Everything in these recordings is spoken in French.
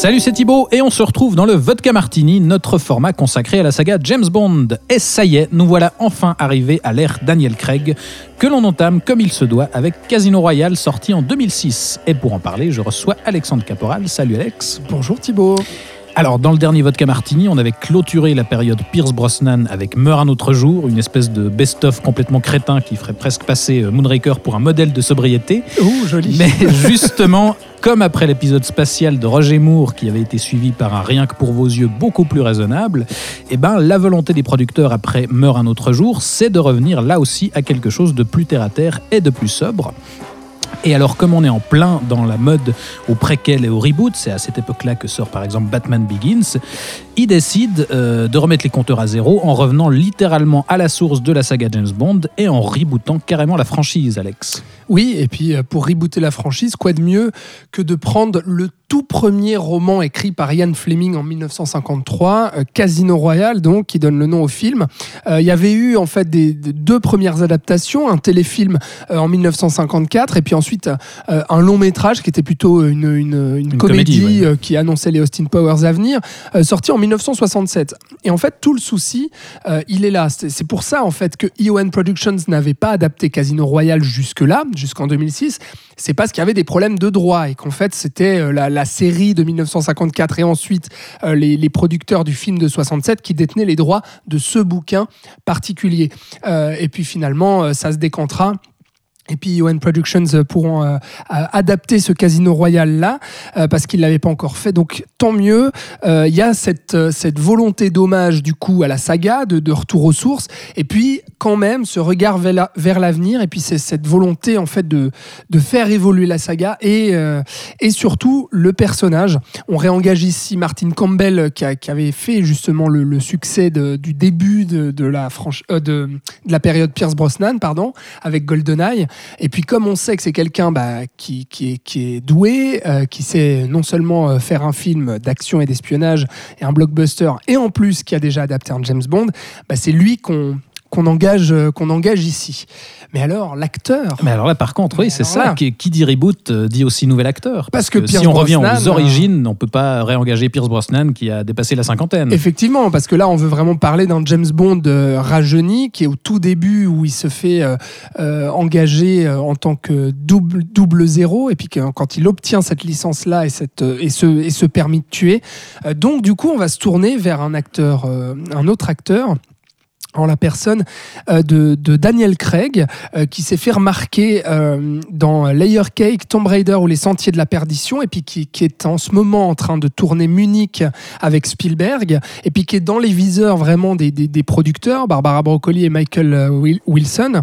Salut, c'est Thibaut et on se retrouve dans le Vodka Martini, notre format consacré à la saga James Bond. Et ça y est, nous voilà enfin arrivés à l'ère Daniel Craig, que l'on entame comme il se doit avec Casino Royale sorti en 2006. Et pour en parler, je reçois Alexandre Caporal. Salut Alex. Bonjour Thibaut. Alors, dans le dernier Vodka Martini, on avait clôturé la période Pierce Brosnan avec Meurt un autre jour, une espèce de best-of complètement crétin qui ferait presque passer euh, Moonraker pour un modèle de sobriété. Ouh, joli. Mais justement, comme après l'épisode spatial de Roger Moore qui avait été suivi par un rien que pour vos yeux beaucoup plus raisonnable, eh ben la volonté des producteurs après Meurt un autre jour, c'est de revenir là aussi à quelque chose de plus terre à terre et de plus sobre. Et alors, comme on est en plein dans la mode au préquel et au reboot, c'est à cette époque-là que sort par exemple Batman Begins, ils décident euh, de remettre les compteurs à zéro en revenant littéralement à la source de la saga James Bond et en rebootant carrément la franchise, Alex. Oui, et puis euh, pour rebooter la franchise, quoi de mieux que de prendre le tout premier roman écrit par Ian Fleming en 1953, euh, Casino Royale, donc, qui donne le nom au film. Il y avait eu en fait des, deux premières adaptations, un téléfilm en 1954 et puis ensuite euh, un long métrage qui était plutôt une, une- une Une comédie, comédie, ouais. euh, qui annonçait les Austin Powers à venir, euh, sorti en 1967. Et en fait, tout le souci, il est là. C'est pour ça en fait que EON Productions n'avait pas adapté Casino Royale jusque-là, jusqu'en 2006. C'est parce qu'il y avait des problèmes de droit et qu'en fait c'était la, la série de 1954 et ensuite les, les producteurs du film de 67 qui détenaient les droits de ce bouquin particulier. Euh, et puis finalement, ça se décantera. Et puis UN Productions euh, pourront euh, adapter ce Casino Royal là euh, parce qu'ils l'avaient pas encore fait. Donc tant mieux. Euh, Il y a cette, cette volonté d'hommage du coup à la saga, de, de retour aux sources. Et puis quand même ce regard vers la- vers l'avenir. Et puis c'est cette volonté en fait de, de faire évoluer la saga et, et surtout le personnage. On réengage ici Martin Campbell qui, avait fait justement le, succès du début de, la de, de la période Pierce Brosnan, pardon, avec GoldenEye. Et puis comme on sait que c'est quelqu'un bah, qui, est doué, euh, qui sait non seulement euh, faire un film d'action et d'espionnage et un blockbuster, et en plus qui a déjà adapté un James Bond, bah, c'est lui qu'on qu'on engage, euh, qu'on engage ici. Mais alors, l'acteur Mais alors là, par contre, oui, c'est ça. là- Qui, dit reboot euh, dit aussi nouvel acteur. Parce que si Pierce on revient aux origines, on peut pas réengager Pierce Brosnan qui a dépassé la cinquantaine. Effectivement, parce que là, on veut vraiment parler d'un James Bond euh, rajeuni qui est au tout début où il se fait euh, euh, engager euh, en tant que double, double zéro, et puis que, quand il obtient cette licence-là et, cette, euh, et, ce, et ce permis de tuer. euh, donc, du coup, on va se tourner vers un acteur, euh, un autre acteur en la personne euh, de, de Daniel Craig, euh, qui s'est fait remarquer euh, dans Layer Cake, Tomb Raider ou Les Sentiers de la Perdition, et puis qui, qui est en ce moment en train de tourner Munich avec Spielberg, et puis qui est dans les viseurs vraiment des, des- des producteurs, Barbara Broccoli et Michael Wil- Wilson,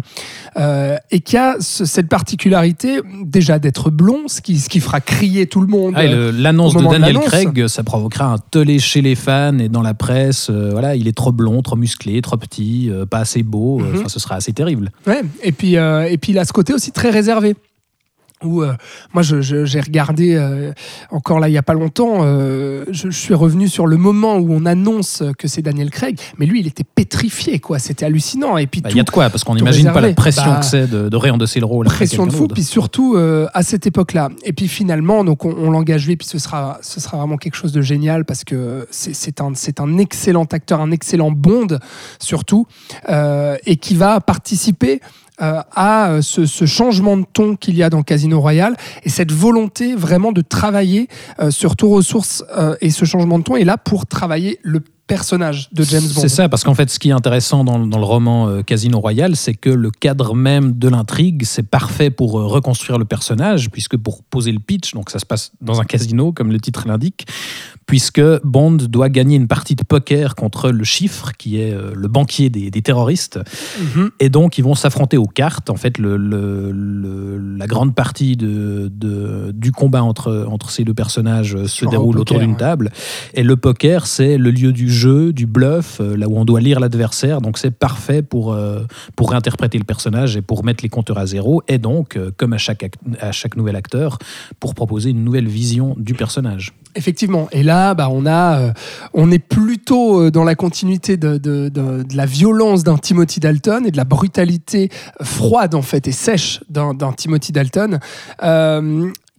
euh, et qui a ce- cette particularité déjà d'être blond, ce qui, ce qui fera crier tout le monde. Ah, L'annonce de Daniel. Craig, ça provoquera un tollé chez les fans et dans la presse. voilà, il est trop blond, trop musclé, trop petit, euh, pas assez beau. euh, Mhm. Enfin, ce sera assez terrible. Ouais, et puis, euh, et puis il a ce côté aussi très réservé. Où, euh, moi, je- je- j'ai regardé euh, encore là il y a pas longtemps. euh, je, je suis revenu sur le moment où on annonce que c'est Daniel Craig, mais lui, il était pétrifié, quoi. C'était hallucinant. Et puis Bah, Il y a de quoi, parce qu'on n'imagine pas la pression Bah, que c'est de, de réendosser le rôle. pression de fou, puis surtout euh, à cette époque-là. Et puis finalement, donc on, on l'engage lui, puis ce sera, ce sera vraiment quelque chose de génial parce que c'est c'est un, c'est un excellent acteur, un excellent Bond surtout, euh, et qui va participer euh, à euh, ce, ce changement de ton qu'il y a dans Casino Royale et cette volonté vraiment de travailler euh, sur Tour aux sources euh, et ce changement de ton est là pour travailler le personnage de James Bond. C'est ça, parce qu'en fait, ce qui est intéressant dans, dans le roman euh, Casino Royale, c'est que le cadre même de l'intrigue, c'est parfait pour euh, reconstruire le personnage, puisque pour poser le pitch, donc ça se passe dans un casino, comme le titre l'indique, puisque Bond doit gagner une partie de poker contre le chiffre, qui est euh, le banquier des, des terroristes, Mhm. et donc ils vont s'affronter aux cartes. En fait, le, le- le- la grande partie de, de- du combat entre, entre ces deux personnages se déroule poker, autour d'une ouais. table, et le poker, c'est le lieu du jeu du bluff, euh, là où on doit lire l'adversaire. Donc c'est parfait pour, euh, pour réinterpréter le personnage et pour mettre les compteurs à zéro. Et donc, euh, comme à chaque, à chaque nouvel acteur, pour proposer une nouvelle vision du personnage. Effectivement. Et là, bah, on, a, euh, on est plutôt dans la continuité de, de- la violence d'un Timothy Dalton et de la brutalité froide, en fait, et sèche d'un Timothy Dalton.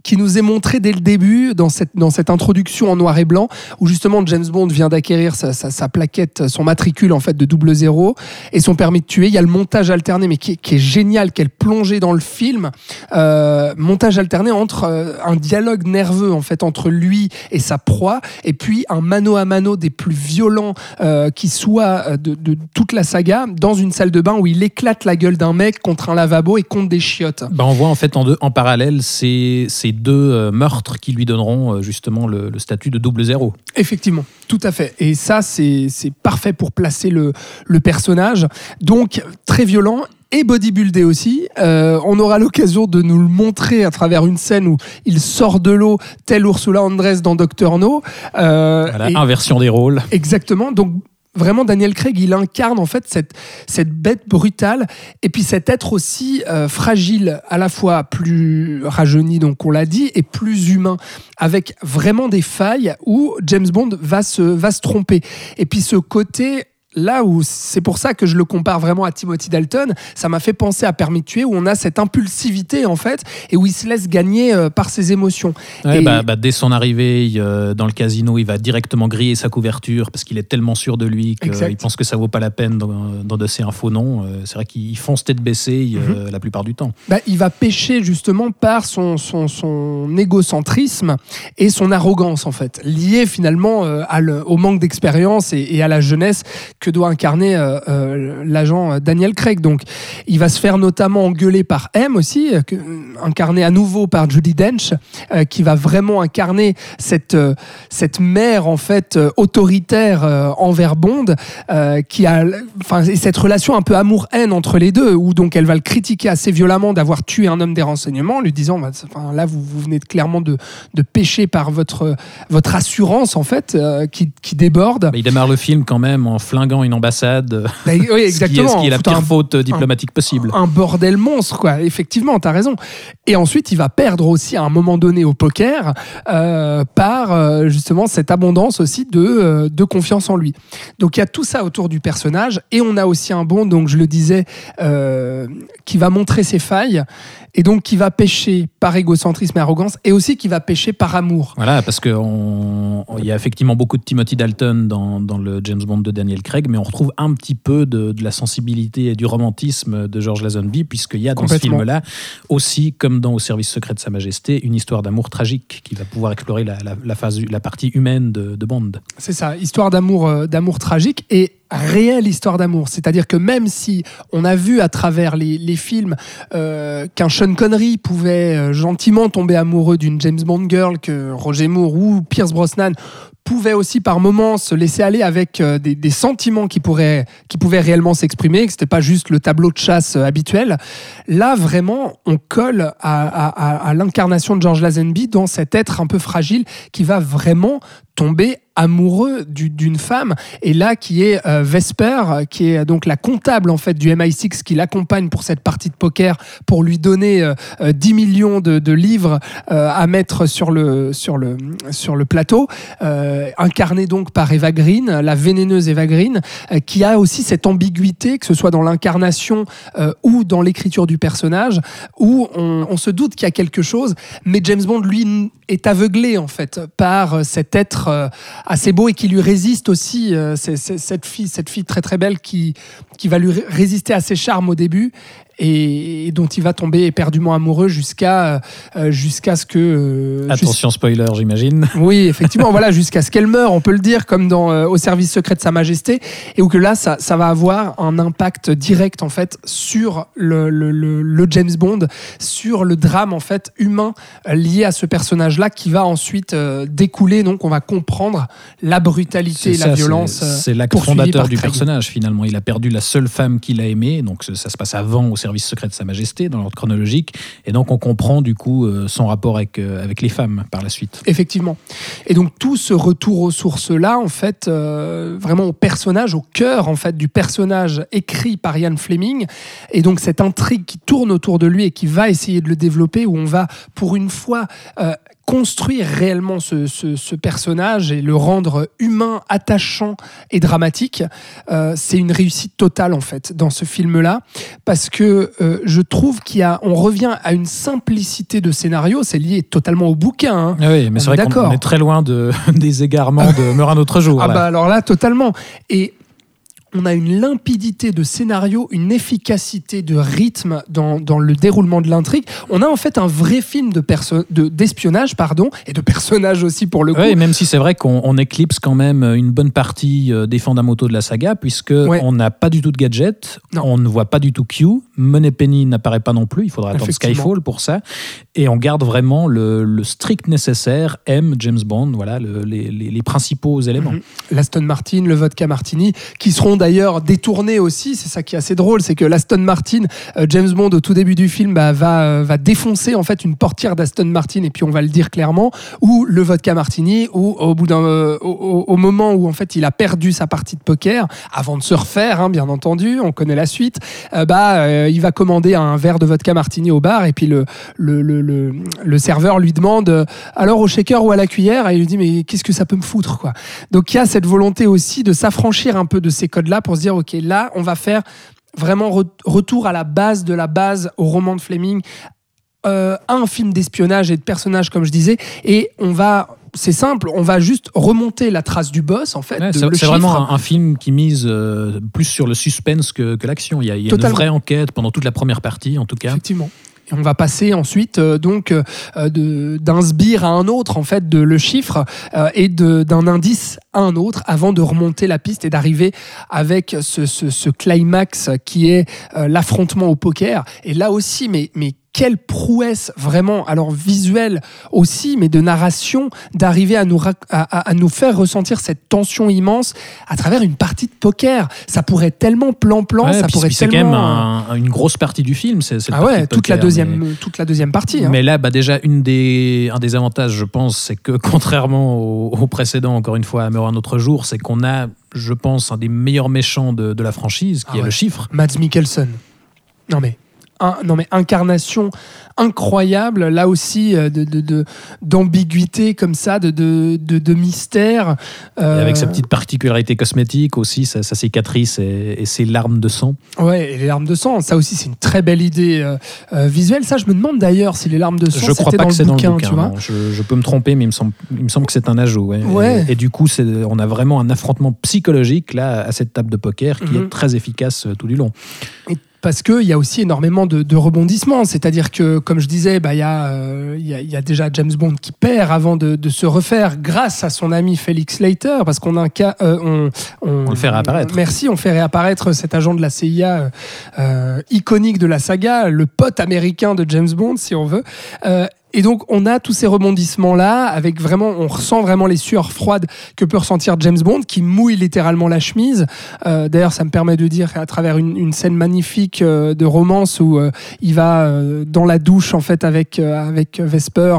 Qui nous est montré dès le début dans cette, dans cette introduction en noir et blanc où justement James Bond vient d'acquérir sa, sa- plaquette, son matricule en fait de double zéro et son permis de tuer. Il y a le montage alterné mais qui, est- génial, quelle plongée dans le film. Euh, montage alterné entre euh, un dialogue nerveux en fait entre lui et sa proie et puis un mano à mano des plus violents euh, qui soit de, de toute la saga dans une salle de bain où il éclate la gueule d'un mec contre un lavabo et contre des chiottes. Bah, on voit en fait en, deux, en parallèle ces, ces deux euh, meurtres qui lui donneront euh, justement le, le statut de double zéro. Effectivement, tout à fait. Et ça, c'est c'est parfait pour placer le, le personnage. Donc, très violent et bodybuildé aussi. Euh, on aura l'occasion de nous le montrer à travers une scène où il sort de l'eau, tel Ursula Andress dans Doctor No. Euh, Voilà, et- inversion des rôles. Exactement. Donc vraiment Daniel Craig, il incarne en fait cette, cette bête brutale et puis cet être aussi euh, fragile, à la fois plus rajeuni, donc on l'a dit, et plus humain, avec vraiment des failles où James Bond va se, va se tromper. Et puis ce côté là où c'est pour ça que je le compare vraiment à Timothy Dalton, ça m'a fait penser à Permis de tuer où on a cette impulsivité en fait et où il se laisse gagner euh, par ses émotions. Ouais, Et- bah, bah, dès son arrivée il, euh, dans le casino, il va directement griller sa couverture parce qu'il est tellement sûr de lui qu'il pense que ça vaut pas la peine d'en- d'endosser un faux nom. Euh, C'est vrai qu'il fonce tête baissée Mhm. euh, la plupart du temps. Bah, il va pêcher justement par son, son, son égocentrisme et son arrogance en fait, lié finalement à le- au manque d'expérience et, et à la jeunesse que doit incarner euh, euh, l'agent euh, Daniel Craig. Donc il va se faire notamment engueuler par M aussi, incarné à nouveau par Judy Dench, qui va vraiment incarner cette, cette mère en fait autoritaire envers Bond, qui a, enfin, et cette relation un peu amour-haine entre les deux, où donc elle va le critiquer assez violemment d'avoir tué un homme des renseignements, lui disant, bah, enfin, là vous, vous venez clairement de, de pécher par votre, votre assurance en fait, qui, qui déborde. Il démarre le film quand même en flinguant une ambassade, euh, Bah, oui, ce, qui est, exactement. ce qui est la pire un- faute diplomatique possible. un bordel monstre, quoi. Effectivement, t'as raison. Et ensuite, il va perdre aussi à un moment donné au poker euh, par euh, justement cette abondance aussi de, euh, de confiance en lui. Donc il y a tout ça autour du personnage et on a aussi un Bond, donc je le disais, qui va montrer ses failles et donc qui va pêcher par égocentrisme et arrogance et aussi qui va pêcher par amour. Voilà, parce qu'il y a effectivement beaucoup de Timothy Dalton dans, dans le James Bond de Daniel Craig, mais on retrouve un petit peu de, de la sensibilité et du romantisme de George Lazenby, puisqu'il y a dans ce film-là aussi, comme dans Au service secret de Sa Majesté, une histoire d'amour tragique qui va pouvoir explorer la, la- la phase, la partie humaine de, de Bond. C'est ça, histoire d'amour, euh, d'amour tragique et réelle histoire d'amour. C'est-à-dire que même si on a vu à travers les, films euh, qu'un Sean Connery pouvait euh, gentiment tomber amoureux d'une James Bond girl, que Roger Moore ou Pierce Brosnan pouvait aussi par moments se laisser aller avec euh, des, sentiments qui, pourraient, qui pouvaient réellement s'exprimer, que c'était pas juste le tableau de chasse habituel. Là, vraiment, on colle à- à l'incarnation de George Lazenby dans cet être un peu fragile qui va vraiment amoureux du- d'une femme. Et là qui est euh, Vesper euh, qui est donc la comptable en fait du MI6 qui l'accompagne pour cette partie de poker pour lui donner euh, euh, 10 millions de, livres euh, à mettre sur le plateau euh, incarnée donc par Eva Green la vénéneuse Eva Green euh, qui a aussi cette ambiguïté que ce soit dans l'incarnation euh, ou dans l'écriture du personnage où on, se doute qu'il y a quelque chose mais James Bond lui est aveuglé en fait par euh, cet être euh, assez beau et qui lui résiste aussi euh, cette fille cette fille très très belle qui qui va lui ré- résister à ses charmes au début et, et dont il va tomber éperdument amoureux jusqu'à euh, jusqu'à ce que euh, Attention spoiler, j'imagine. oui, effectivement, voilà, jusqu'à ce qu'elle meure, on peut le dire, comme dans euh, Au service secret de Sa Majesté, et où que là, ça, ça va avoir un impact direct, en fait, sur le, le- le- le James Bond, sur le drame, en fait, humain lié à ce personnage-là, qui va ensuite euh, découler, donc on va comprendre la brutalité et la violence. c'est- l'acte fondateur du Craig. personnage finalement. Il a perdu la seule femme qu'il a aimée, donc ça se passe avant au service service secret de Sa Majesté, dans l'ordre chronologique. Et donc, on comprend du coup euh, son rapport avec, euh, avec les femmes par la suite. Effectivement. Et donc tout ce retour aux sources-là, en fait, euh, vraiment au personnage, au cœur en fait du personnage écrit par Ian Fleming, et donc cette intrigue qui tourne autour de lui et qui va essayer de le développer, où on va pour une fois construire réellement ce, ce- ce personnage et le rendre humain, attachant et dramatique, euh, c'est une réussite totale en fait dans ce film-là, parce que euh, je trouve qu'il y a, on revient à une simplicité de scénario, c'est lié totalement au bouquin. hein. Ah oui, mais c'est est vrai qu'on est très loin de, des égarements de Meurt un autre jour. Ah bah alors là, totalement. Et on a une limpidité de scénario, une efficacité de rythme dans, dans le déroulement de l'intrigue. On a en fait un vrai film de perso- de- d'espionnage, pardon, et de personnages aussi pour le coup. Oui, même si c'est vrai qu'on on éclipse quand même une bonne partie euh, des fondamentaux de la saga, puisque Ouais. on n'a pas du tout de gadget, Non. on ne voit pas du tout Q, Moneypenny n'apparaît pas non plus, il faudra attendre. Skyfall pour ça, et on garde vraiment le, le strict nécessaire, M, James Bond, voilà, le- les, les- les principaux éléments. Mhm. l'Aston Martin, le vodka martini, qui seront d'ailleurs détournés aussi. C'est ça qui est assez drôle, c'est que l'Aston Martin, euh, James Bond au tout début du film bah, va, euh, va défoncer en fait une portière d'Aston Martin et puis on va le dire clairement, ou le vodka martini, ou au bout d'un, euh, au, moment où en fait il a perdu sa partie de poker, avant de se refaire, hein, bien entendu, on connaît la suite, bah il va commander un verre de vodka martini au bar et puis le le, le, le, serveur lui demande alors au shaker ou à la cuillère et il lui dit mais qu'est-ce que ça peut me foutre quoi. Donc il y a cette volonté aussi de s'affranchir un peu de ces codes-là pour se dire, OK, là, on va faire vraiment re- retour à la base de la base au roman de Fleming, euh, un film d'espionnage et de personnages, comme je disais, et on va... C'est simple, on va juste remonter la trace du boss, en fait. Ouais, c'est vraiment un, un film qui mise euh, plus sur le suspense que, que l'action. Il y a, il y a une vraie enquête pendant toute la première partie, en tout cas. Effectivement. On va passer ensuite euh, donc euh, d'un sbire à un autre en fait de le chiffre euh, et d'un indice à un autre avant de remonter la piste et d'arriver avec ce, climax qui est euh, l'affrontement au poker. Et là aussi mais quelle prouesse vraiment, alors visuelle aussi, mais de narration, d'arriver à nous, à, à- à nous faire ressentir cette tension immense à travers une partie de poker. Ça pourrait être tellement plan-plan, Ouais, ça puis- pourrait puis c'est quand tellement... même un- une grosse partie du film. C'est, ah ouais, toute la deuxième, mais- toute la deuxième partie. hein. Mais là, bah déjà, une des, un des avantages, je pense, c'est que contrairement au, au précédent, encore une fois, à Meurt un autre jour, c'est qu'on a, je pense, un des meilleurs méchants de, de la franchise, qui Ah est ouais. le chiffre. Mads Mikkelsen. Non mais, un- non mais incarnation incroyable, là aussi euh, de, d'ambiguïté comme ça, de, de, de, de mystère. Et Euh, avec sa petite particularité cosmétique aussi, sa, sa cicatrice et, et ses larmes de sang. Ouais, et les larmes de sang, ça aussi c'est une très belle idée euh, visuelle. Ça, je me demande d'ailleurs si les larmes de sang je crois pas dans, que c'est dans le bouquin. tu vois. Je, je peux me tromper, mais il me semble, il me semble que c'est un ajout. ouais. Ouais. Et, et du coup, c'est, on a vraiment un affrontement psychologique là à cette table de poker qui Mhm. est très efficace tout du long. Et parce qu'il y a aussi énormément de, de rebondissements. C'est-à-dire que, comme je disais, bah, il y, a, euh, y, a, y a déjà James Bond qui perd avant de, de se refaire grâce à son ami Felix Leiter, parce qu'on a un cas. euh, on, On le fait réapparaître. Merci, on fait réapparaître cet agent de la CIA euh, euh, iconique de la saga, le pote américain de James Bond, si on veut. Et donc, on a tous ces rebondissements-là, avec vraiment, on ressent vraiment les sueurs froides que peut ressentir James Bond, qui mouille littéralement la chemise. Euh, D'ailleurs, ça me permet de dire qu'à travers une, scène magnifique euh, de romance où euh, il va dans la douche en fait avec avec Vesper,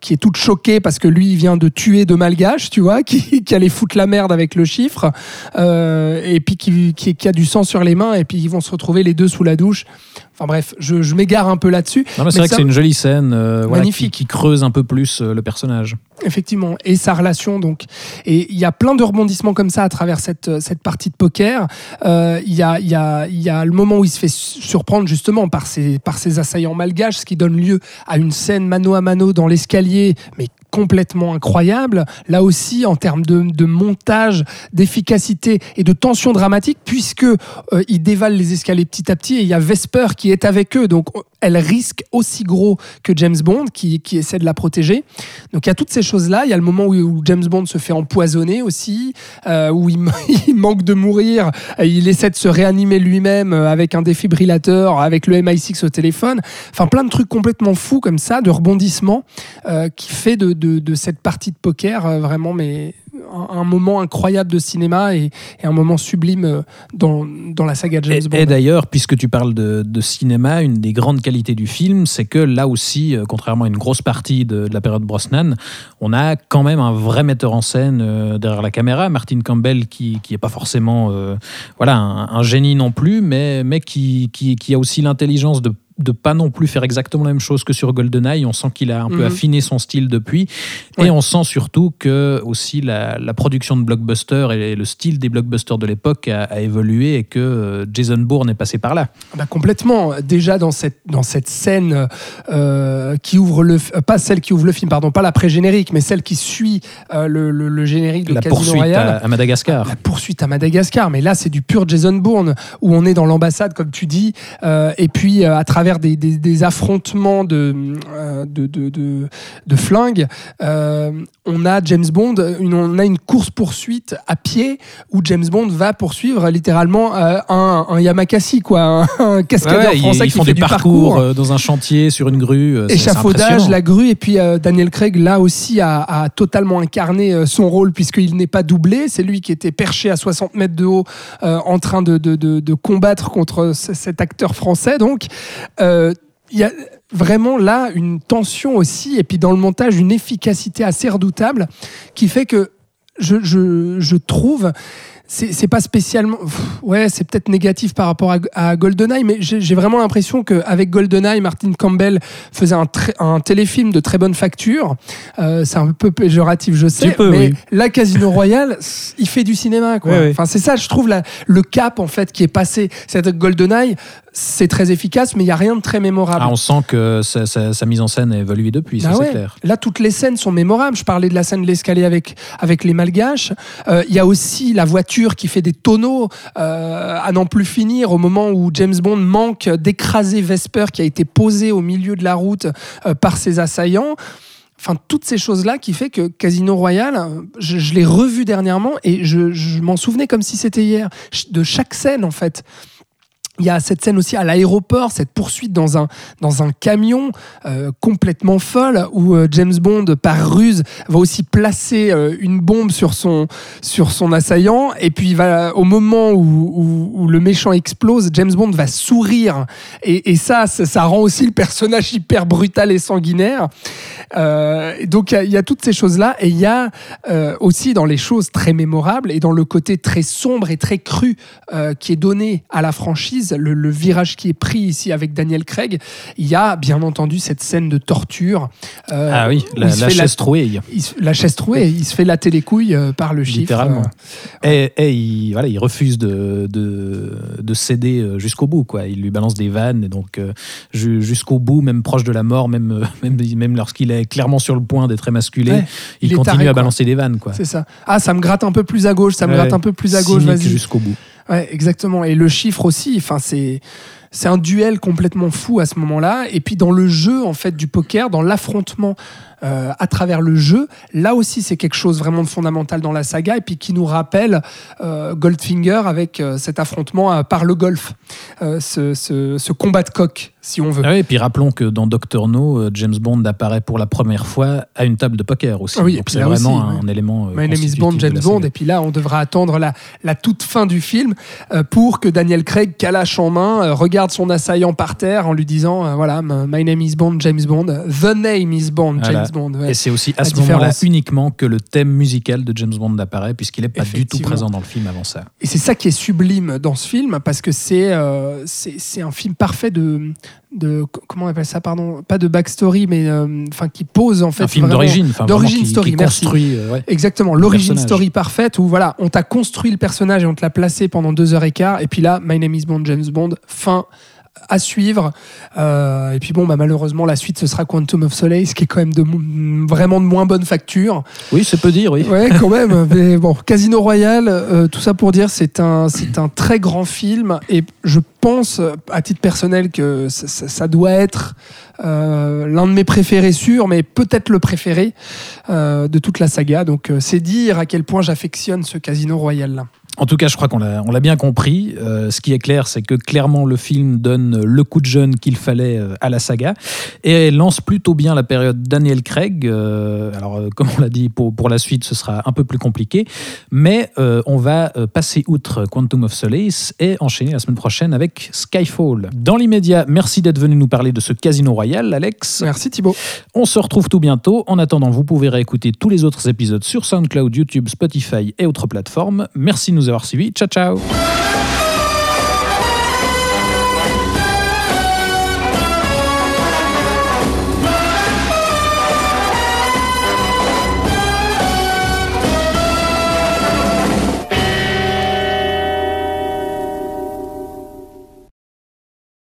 qui est toute choquée parce que lui il vient de tuer de malgaches, tu vois, qui, qui allait foutre la merde avec le chiffre, et puis qui, qui a du sang sur les mains, et puis ils vont se retrouver les deux sous la douche. Enfin bref, je, je m'égare un peu là-dessus. Non, mais c'est Mais vrai ça- que c'est une jolie scène euh, voilà, qui, Magnifique. qui creuse un peu plus euh, le personnage. Effectivement, et sa relation donc. Et il y a plein de rebondissements comme ça à travers cette, euh, cette partie de poker. Euh, Il y, a, y, a, y a le moment où il se fait surprendre justement par ses, par ses assaillants malgaches, ce qui donne lieu à une scène mano à mano dans l'escalier, mais complètement incroyable. Là aussi, en termes de, montage, d'efficacité et de tension dramatique, puisque euh, ils dévalent les escaliers petit à petit et il y a Vesper qui est avec eux. Donc, elle risque aussi gros que James Bond qui, qui essaie de la protéger. Donc il y a toutes ces choses-là. Il y a le moment où, James Bond se fait empoisonner aussi, euh, où il, manque de mourir. Il essaie de se réanimer lui-même euh, avec un défibrillateur, avec le MI6 au téléphone. Enfin plein de trucs complètement fous comme ça, de rebondissements, qui fait de, de cette partie de poker, euh, vraiment, mais un, un moment incroyable de cinéma et, et un moment sublime euh, dans, dans la saga James Et, Bond. et d'ailleurs, puisque tu parles de, de cinéma, une des grandes qualités du film, c'est que là aussi, euh, contrairement à une grosse partie de, de la période Brosnan, on a quand même un vrai metteur en scène derrière la caméra, Martin Campbell, qui qui est pas forcément euh, voilà un, un génie non plus, mais mais qui qui, qui a aussi l'intelligence de de pas non plus faire exactement la même chose que sur GoldenEye. On sent qu'il a un peu Mhm. affiné son style depuis. Ouais. Et on sent surtout que aussi la, la production de blockbusters et le style des blockbusters de l'époque a, a évolué et que euh, Jason Bourne est passé par là. Bah, complètement. Déjà dans cette, dans cette scène euh, qui ouvre le, euh, pas celle qui ouvre le film, pardon, pas l'après-générique, mais celle qui suit euh, le, le- le générique de la Casino poursuite Royale. à, à Madagascar. La poursuite à Madagascar, mais là c'est du pur Jason Bourne où on est dans l'ambassade comme tu dis, euh, et puis à travers des, des- des affrontements de, euh, de, de, de- de flingues, euh, on a James Bond, une, on a une course poursuite à pied où James Bond va poursuivre littéralement euh, un, un Yamakasi quoi, un, un cascadeur Ouais, français ils qui font fait du parcours, dans un chantier sur une grue. échafaudage, la grue, et puis Daniel Craig, là aussi, a, a totalement incarné son rôle, puisqu'il n'est pas doublé. C'est lui qui était perché à 60 mètres de haut, euh, en train de, de- de- de combattre contre ce- cet acteur français. Donc, euh, il y a vraiment là une tension aussi, et puis dans le montage, une efficacité assez redoutable, qui fait que je, je- je trouve c'est pas spécialement. pff, Ouais, c'est peut-être négatif par rapport à, à GoldenEye, mais j'ai vraiment l'impression qu'avec GoldenEye, Martin Campbell faisait un, téléfilm de très bonne facture. Euh, c'est un peu péjoratif, je sais, peu, mais oui. là, Casino Royale, il fait du cinéma. Quoi. Oui, oui. Enfin, c'est ça, je trouve, la- le cap en fait qui est passé. C'est que GoldenEye, c'est très efficace, mais il y a rien de très mémorable. Ah, on sent que sa, sa- sa mise en scène a évolué depuis, ça Ah c'est clair. Là, toutes les scènes sont mémorables. Je parlais de la scène de l'escalier avec, avec les malgaches. Euh, Il y a aussi la voiture qui fait des tonneaux euh, à n'en plus finir au moment où James Bond manque d'écraser Vesper qui a été posé au milieu de la route euh, par ses assaillants. Enfin, toutes ces choses-là qui fait que Casino Royale, je, je l'ai revu dernièrement et je, je m'en souvenais comme si c'était hier, de chaque scène en fait. Il y a cette scène aussi à l'aéroport, cette poursuite dans un, dans un camion euh, complètement folle où euh, James Bond, par ruse, va aussi placer euh, une bombe sur son, sur son assaillant. Et puis, va, au moment où, le méchant explose, James Bond va sourire. Et, ça, ça, rend aussi le personnage hyper brutal et sanguinaire. Donc, il y a- toutes ces choses-là. Et il y a aussi dans les choses très mémorables et dans le côté très sombre et très cru qui est donné à la franchise, le, le virage qui est pris ici avec Daniel Craig, il y a bien entendu cette scène de torture. euh, ah oui, la, la chaise trouée. il la chaise trouée, il se fait latter les couilles euh, par le chiffre. Littéralement. Euh, Et, et il, voilà, il refuse de, de, de céder jusqu'au bout. Quoi. Il lui balance des vannes, et donc ju- jusqu'au bout, même proche de la mort, même, même, même lorsqu'il est clairement sur le point d'être émasculé, Ouais, il, continue taré, à balancer des vannes. C'est ça. Ah, ça me gratte un peu plus à gauche, ça me Ouais, gratte un peu plus à gauche, vas-y. jusqu'au bout. Ouais, exactement. Et le chiffre aussi, enfin, c'est. C'est un duel complètement fou à ce moment-là. Et puis dans le jeu en fait du poker, dans l'affrontement euh, à travers le jeu, là aussi c'est quelque chose vraiment de fondamental dans la saga et puis qui nous rappelle euh, Goldfinger avec euh, cet affrontement par le golf, ce, ce- ce combat de coq si on veut. Ah oui, et puis rappelons que dans Doctor No, James Bond apparaît pour la première fois à une table de poker aussi. Ah oui, Donc c'est vraiment aussi, un élément. My name is Bond, James Bond, et puis là, on devra attendre la, la toute fin du film pour que Daniel Craig, calache en main, regarde son assaillant par terre en lui disant voilà, My name is Bond, James Bond, The name is Bond, Voilà. James Bond. ouais. Et c'est aussi à La ce moment-là uniquement que le thème musical de James Bond apparaît, puisqu'il n'est pas du tout présent dans le film avant ça. Et c'est ça qui est sublime dans ce film, parce que c'est euh, c'est un film parfait de, de. Comment on appelle ça, pardon Pas de backstory, mais euh, enfin qui pose en fait. un film d'origine, d'origine story, qui construit. euh, ouais. Exactement, l'origine story parfaite où voilà, on t'a construit le personnage et on te l'a placé pendant deux heures et quart. Et puis là, My Name is Bond, James Bond, fin à suivre. Euh, et puis bon, bah, malheureusement, la suite ce sera Quantum of Solace, qui est quand même de vraiment de moins bonne facture. Oui, c'est peu dire, oui. Ouais, quand même. Mais bon, Casino Royale, euh, tout ça pour dire, c'est un, c'est un très grand film et je pense, à titre personnel, que ça, ça- ça doit être euh, l'un de mes préférés sûrs, mais peut-être le préféré euh, de toute la saga. Donc, euh, c'est dire à quel point j'affectionne ce Casino Royale là. En tout cas, je crois qu'on l'a, bien compris. Euh, ce qui est clair, c'est que clairement le film donne le coup de jeune qu'il fallait euh, à la saga et lance plutôt bien la période Daniel Craig. Euh, alors, comme on l'a dit, pour, pour la suite, ce sera un peu plus compliqué, mais euh, on va passer outre Quantum of Solace et enchaîner la semaine prochaine avec Skyfall. Dans l'immédiat, merci d'être venu nous parler de ce Casino Royale, Alex. Merci Thibaut. On se retrouve tout bientôt. En attendant, vous pouvez réécouter tous les autres épisodes sur SoundCloud, YouTube, Spotify et autres plateformes. Merci de nous avoir suivis. Ciao, ciao